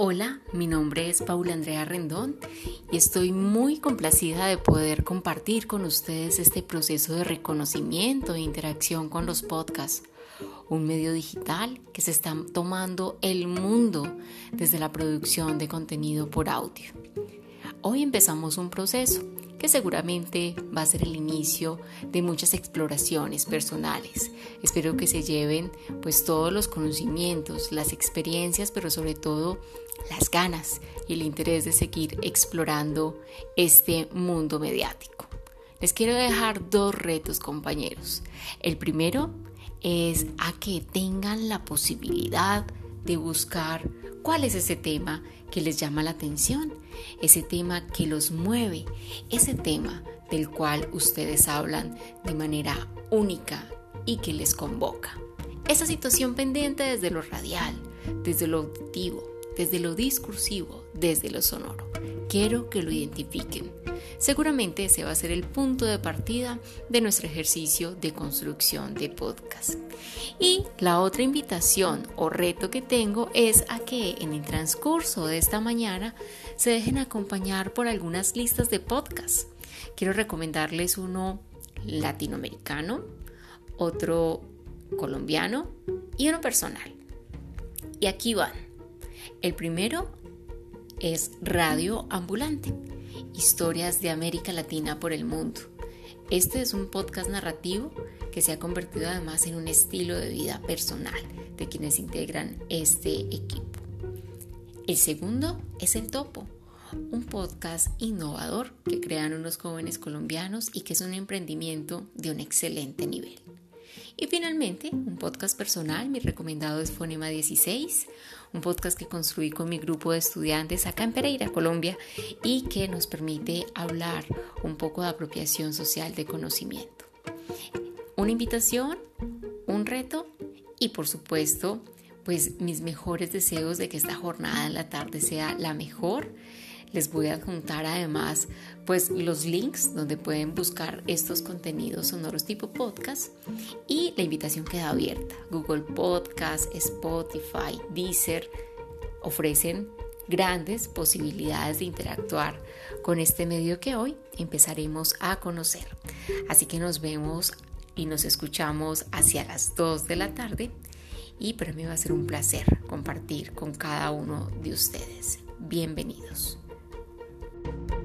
Hola, mi nombre es Paula Andrea Rendón y estoy muy complacida de poder compartir con ustedes este proceso de reconocimiento e interacción con los podcasts, un medio digital que se está tomando el mundo desde la producción de contenido por audio. Hoy empezamos un proceso que seguramente va a ser el inicio de muchas exploraciones personales. Espero que se lleven pues todos los conocimientos, las experiencias, pero sobre todo las ganas y el interés de seguir explorando este mundo mediático. Les quiero dejar dos retos, compañeros. El primero es a que tengan la posibilidad de buscar cuál es ese tema que les llama la atención, ese tema que los mueve, ese tema del cual ustedes hablan de manera única y que les convoca. Esa situación pendiente desde lo radial, desde lo auditivo, desde lo discursivo, desde lo sonoro. Quiero que lo identifiquen. Seguramente ese va a ser el punto de partida de nuestro ejercicio de construcción de podcast. Y la otra invitación o reto que tengo es a que en el transcurso de esta mañana se dejen acompañar por algunas listas de podcast. Quiero recomendarles uno latinoamericano, otro colombiano y uno personal. Y aquí van. El primero es Radio Ambulante, historias de América Latina por el mundo. Este es un podcast narrativo que se ha convertido además en un estilo de vida personal de quienes integran este equipo. El segundo es El Topo, un podcast innovador que crean unos jóvenes colombianos y que es un emprendimiento de un excelente nivel. Y finalmente, un podcast personal, mi recomendado es Fonema 16, un podcast que construí con mi grupo de estudiantes acá en Pereira, Colombia, y que nos permite hablar un poco de apropiación social de conocimiento. Una invitación, un reto y por supuesto, pues mis mejores deseos de que esta jornada en la tarde sea la mejor les voy a adjuntar además pues los links donde pueden buscar estos contenidos sonoros tipo podcast y la invitación queda abierta. Google Podcast, Spotify, Deezer ofrecen grandes posibilidades de interactuar con este medio que hoy empezaremos a conocer. Así que nos vemos y nos escuchamos hacia las 2 de la tarde y para mí va a ser un placer compartir con cada uno de ustedes. Bienvenidos. You